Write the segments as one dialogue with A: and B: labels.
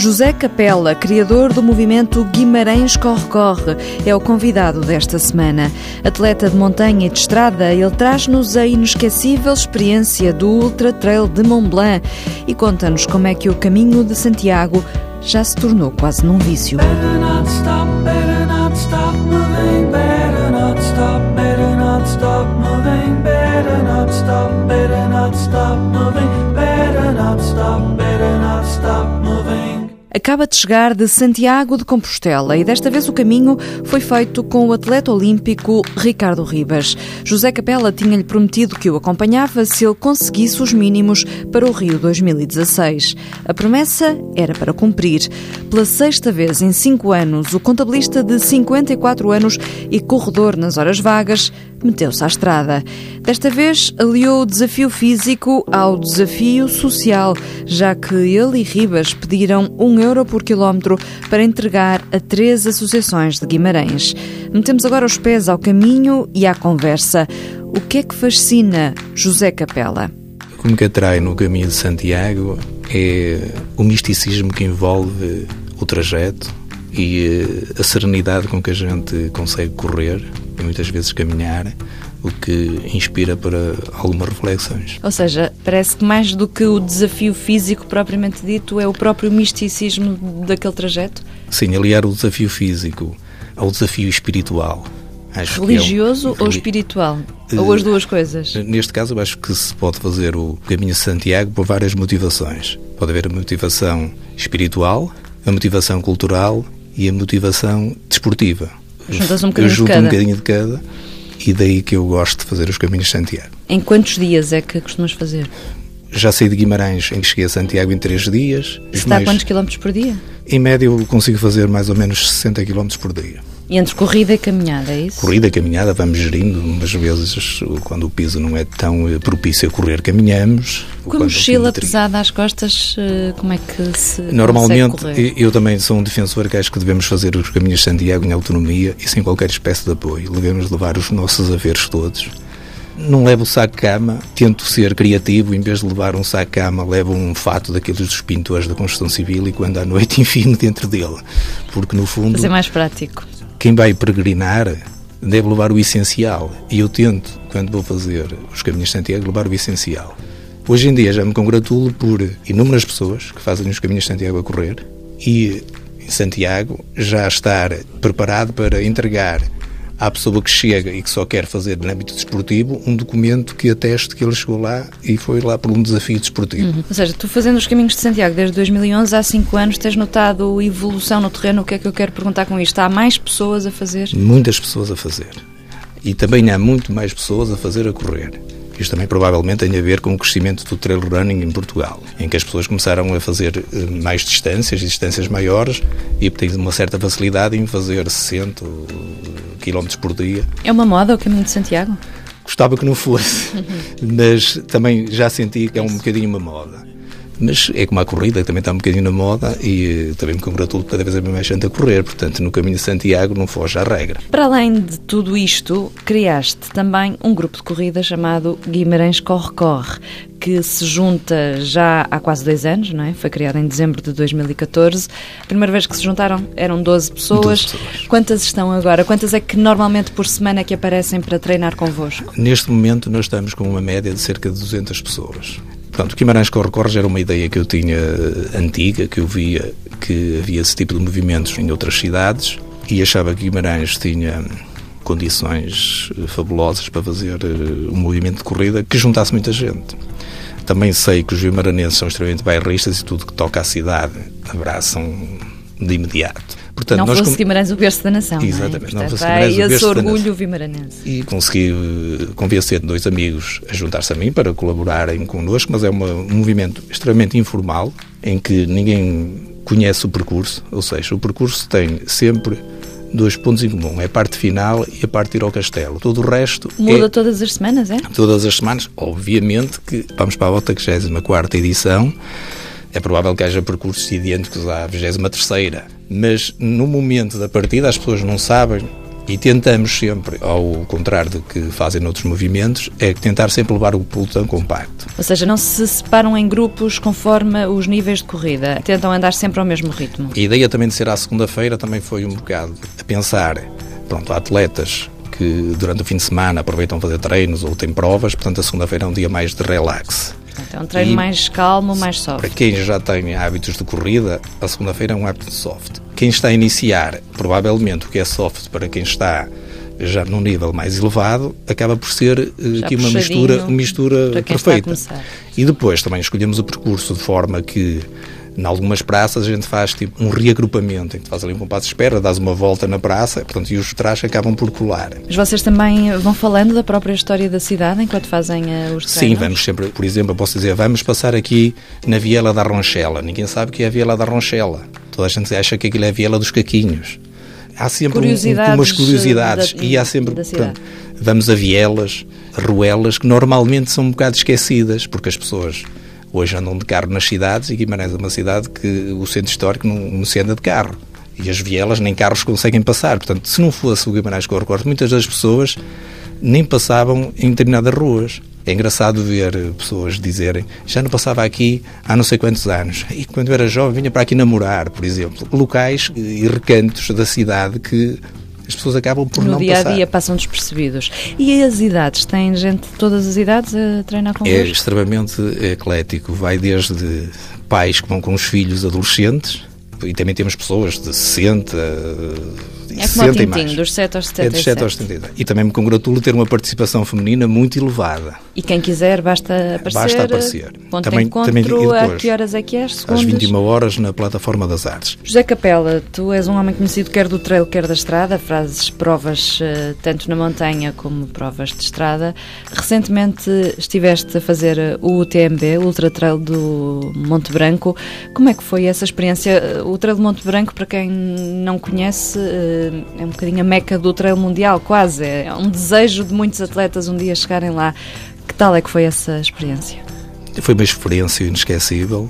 A: José Capella, criador do movimento Guimarães Corre-Corre, é o convidado desta semana. Atleta de montanha e de estrada, ele traz-nos a inesquecível experiência do Ultra Trail de Mont Blanc e conta-nos como é que o caminho de Santiago já se tornou quase num vício. Acaba de chegar de Santiago de Compostela e desta vez o caminho foi feito com o atleta olímpico Ricardo Ribas. José Capela tinha-lhe prometido que o acompanhava se ele conseguisse os mínimos para o Rio 2016. A promessa era para cumprir. Pela sexta vez em cinco anos, o contabilista de 54 anos e corredor nas horas vagas meteu-se à estrada. Desta vez aliou o desafio físico ao desafio social, já que ele e Ribas pediram um euro por quilómetro para entregar a três associações de Guimarães. Metemos agora os pés ao caminho e à conversa. O que é que fascina José Capela?
B: O que me atrai no caminho de Santiago é o misticismo que envolve o trajeto e eh, a serenidade com que a gente consegue correr e muitas vezes caminhar o que inspira para algumas reflexões.
A: Ou seja, parece que mais do que o desafio físico propriamente dito, é o próprio misticismo daquele trajeto?
B: Sim, aliar o desafio físico ao desafio espiritual.
A: Acho Religioso é um... ou espiritual? Uh, ou as duas coisas?
B: Neste caso, eu acho que se pode fazer o caminho de Santiago por várias motivações. Pode haver a motivação espiritual, a motivação cultural e a motivação desportiva.
A: Juntas um bocadinho
B: eu junto
A: de cada.
B: um bocadinho de cada e daí que eu gosto de fazer os caminhos de Santiago.
A: Em quantos dias é que costumas fazer?
B: Já saí de Guimarães, em que cheguei a Santiago em três dias.
A: Está a quantos quilómetros por dia?
B: Em média eu consigo fazer mais ou menos 60 quilómetros por dia.
A: E entre corrida e caminhada, é isso?
B: Corrida e caminhada, vamos gerindo. Umas vezes, quando o piso não é tão eh, propício a correr, caminhamos.
A: Com a mochila pesada às costas, eh, como é que se
B: Normalmente, eu também sou um defensor que acho que devemos fazer os caminhos de Santiago em autonomia e sem qualquer espécie de apoio. Devemos levar os nossos haveres todos. Não levo o saco de cama, tento ser criativo, em vez de levar um saco de cama, levo um fato daqueles dos pintores da construção civil e quando à noite enfim dentro dele. Porque no fundo.
A: Mas é mais prático
B: quem vai peregrinar deve levar o essencial. E eu tento, quando vou fazer os caminhos de Santiago, levar o essencial. Hoje em dia já me congratulo por inúmeras pessoas que fazem os caminhos de Santiago a correr e em Santiago já estar preparado para entregar à pessoa que chega e que só quer fazer no âmbito desportivo um documento que ateste que ele chegou lá e foi lá por um desafio desportivo.
A: Uhum. Ou seja, tu fazendo os caminhos de Santiago desde 2011, há cinco anos, tens notado evolução no terreno? O que é que eu quero perguntar com isto? Há mais pessoas a fazer?
B: Muitas pessoas a fazer. E também há muito mais pessoas a fazer a correr. Isto também provavelmente tem a ver com o crescimento do trail running em Portugal, em que as pessoas começaram a fazer eh, mais distâncias, distâncias maiores, e têm uma certa facilidade em fazer 60 km por dia.
A: É uma moda o Caminho de Santiago?
B: Gostava que não fosse, mas também já senti que é um bocadinho uma moda. Mas é como a corrida, que também está um bocadinho na moda e também me congratulo cada vez mais gente a correr. Portanto, no caminho de Santiago não foge à regra.
A: Para além de tudo isto, criaste também um grupo de corrida chamado Guimarães Corre-Corre, que se junta já há quase dois anos, não é? Foi criado em dezembro de 2014. A primeira vez que se juntaram eram 12 pessoas.
B: 12 pessoas.
A: Quantas estão agora? Quantas é que normalmente por semana que aparecem para treinar convosco?
B: Neste momento nós estamos com uma média de cerca de 200 pessoas. Portanto, Guimarães Corre-Corre era uma ideia que eu tinha antiga, que eu via que havia esse tipo de movimentos em outras cidades e achava que Guimarães tinha condições fabulosas para fazer eh, um movimento de corrida que juntasse muita gente. Também sei que os guimaranenses são extremamente bairristas e tudo que toca à cidade abraçam de imediato.
A: Portanto, não fosse com... Guimarães o berço da nação.
B: Exatamente,
A: não, é?
B: não fosse Guimarães
A: o berço orgulho vimaranense.
B: E consegui eh, convencer dois amigos a juntar-se a mim para colaborarem connosco, mas é uma, um movimento extremamente informal, em que ninguém conhece o percurso, ou seja, o percurso tem sempre dois pontos em comum, é a parte final e a parte de ir ao castelo. Todo o resto
A: Muda
B: é...
A: todas as semanas, é?
B: Todas as semanas, obviamente que vamos para a 84 edição, é provável que haja percursos idênticos à 23ª, mas no momento da partida as pessoas não sabem e tentamos sempre, ao contrário do que fazem noutros movimentos, é tentar sempre levar o pelotão compacto.
A: Ou seja, não se separam em grupos conforme os níveis de corrida, tentam andar sempre ao mesmo ritmo.
B: A ideia também de ser à segunda-feira também foi um bocado a pensar, pronto, há atletas que durante o fim de semana aproveitam fazer treinos ou têm provas, portanto a segunda-feira é um dia mais de relax.
A: É um treino e mais calmo, mais soft.
B: Para quem já tem hábitos de corrida, a segunda-feira é um hábito soft. Quem está a iniciar, provavelmente o que é soft para quem está já num nível mais elevado, acaba por ser uh, aqui uma mistura, uma mistura perfeita. E depois também escolhemos o percurso de forma que em algumas praças a gente faz tipo um reagrupamento, em que faz ali um compasso de espera, dás uma volta na praça, portanto, e os trás acabam por colar.
A: Mas vocês também vão falando da própria história da cidade enquanto fazem uh, os treinos?
B: Sim, vamos sempre, por exemplo, eu posso dizer, vamos passar aqui na Viela da Ronchela. Ninguém sabe o que é a Viela da Ronchela. Toda a gente acha que aquilo é a Viela dos Caquinhos. Há sempre curiosidades um, umas curiosidades da, e há sempre, vamos a vielas, ruelas, que normalmente são um bocado esquecidas, porque as pessoas Hoje andam de carro nas cidades e Guimarães é uma cidade que o centro histórico não, não se anda de carro. E as vielas nem carros conseguem passar. Portanto, se não fosse o Guimarães com o recorte, muitas das pessoas nem passavam em determinadas ruas. É engraçado ver pessoas dizerem já não passava aqui há não sei quantos anos. E quando eu era jovem vinha para aqui namorar, por exemplo. Locais e recantos da cidade que as pessoas acabam por
A: no
B: não
A: dia
B: passar. No
A: dia a dia passam despercebidos. E as idades? Tem gente de todas as idades a treinar com
B: É extremamente eclético. Vai desde pais que vão com os filhos adolescentes e também temos pessoas de 60,
A: é como o Tintin, dos 7 aos 77. É dos 7 aos
B: 77. E também me congratulo de ter uma participação feminina muito elevada.
A: E quem quiser, basta aparecer.
B: Basta aparecer.
A: Ponto também, encontro, também, depois, a que horas é que és?
B: Segundos? Às 21 horas na Plataforma das Artes.
A: José Capela, tu és um homem conhecido quer do trail, quer da estrada, fazes provas uh, tanto na montanha como provas de estrada. Recentemente estiveste a fazer eh, o UTMB, o Ultra Trail do Monte Branco. Como é que foi essa experiência? O Trail do Monte Branco, para quem não conhece, é um bocadinho a meca do trail mundial, quase. É um desejo de muitos atletas um dia chegarem lá. Que tal é que foi essa experiência?
B: Foi uma experiência inesquecível.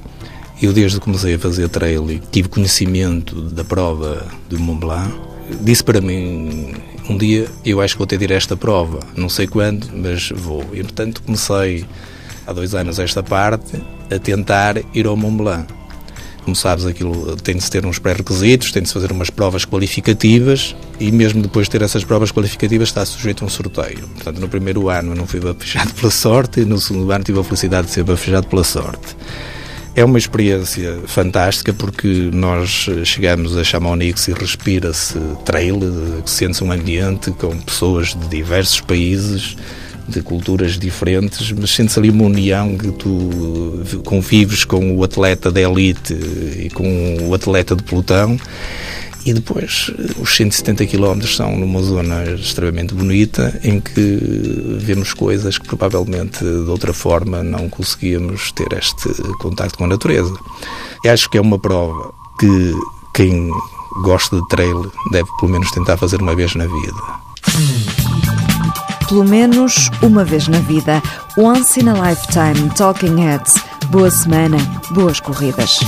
B: Eu, desde que comecei a fazer trail e tive conhecimento da prova do Mont Blanc, disse para mim um dia eu acho que vou ter de ir a esta prova, não sei quando, mas vou. E, portanto, comecei há dois anos esta parte a tentar ir ao Mont Blanc. Como sabes, aquilo tem de se ter uns pré-requisitos, tem de se fazer umas provas qualificativas e mesmo depois de ter essas provas qualificativas está sujeito a um sorteio. Portanto, no primeiro ano eu não fui bafejado pela sorte e no segundo ano tive a felicidade de ser bafejado pela sorte. É uma experiência fantástica porque nós chegamos a Chamonix e respira-se trail, sente-se um ambiente com pessoas de diversos países, de culturas diferentes, mas sentes ali uma união que tu convives com o atleta da elite e com o atleta de pelotão. E depois, os 170 km são numa zona extremamente bonita em que vemos coisas que provavelmente de outra forma não conseguíamos ter este contacto com a natureza. E acho que é uma prova que quem gosta de trail deve pelo menos tentar fazer uma vez na vida
A: pelo menos uma vez na vida. Once in a lifetime, Talking Heads. Boa semana, boas corridas.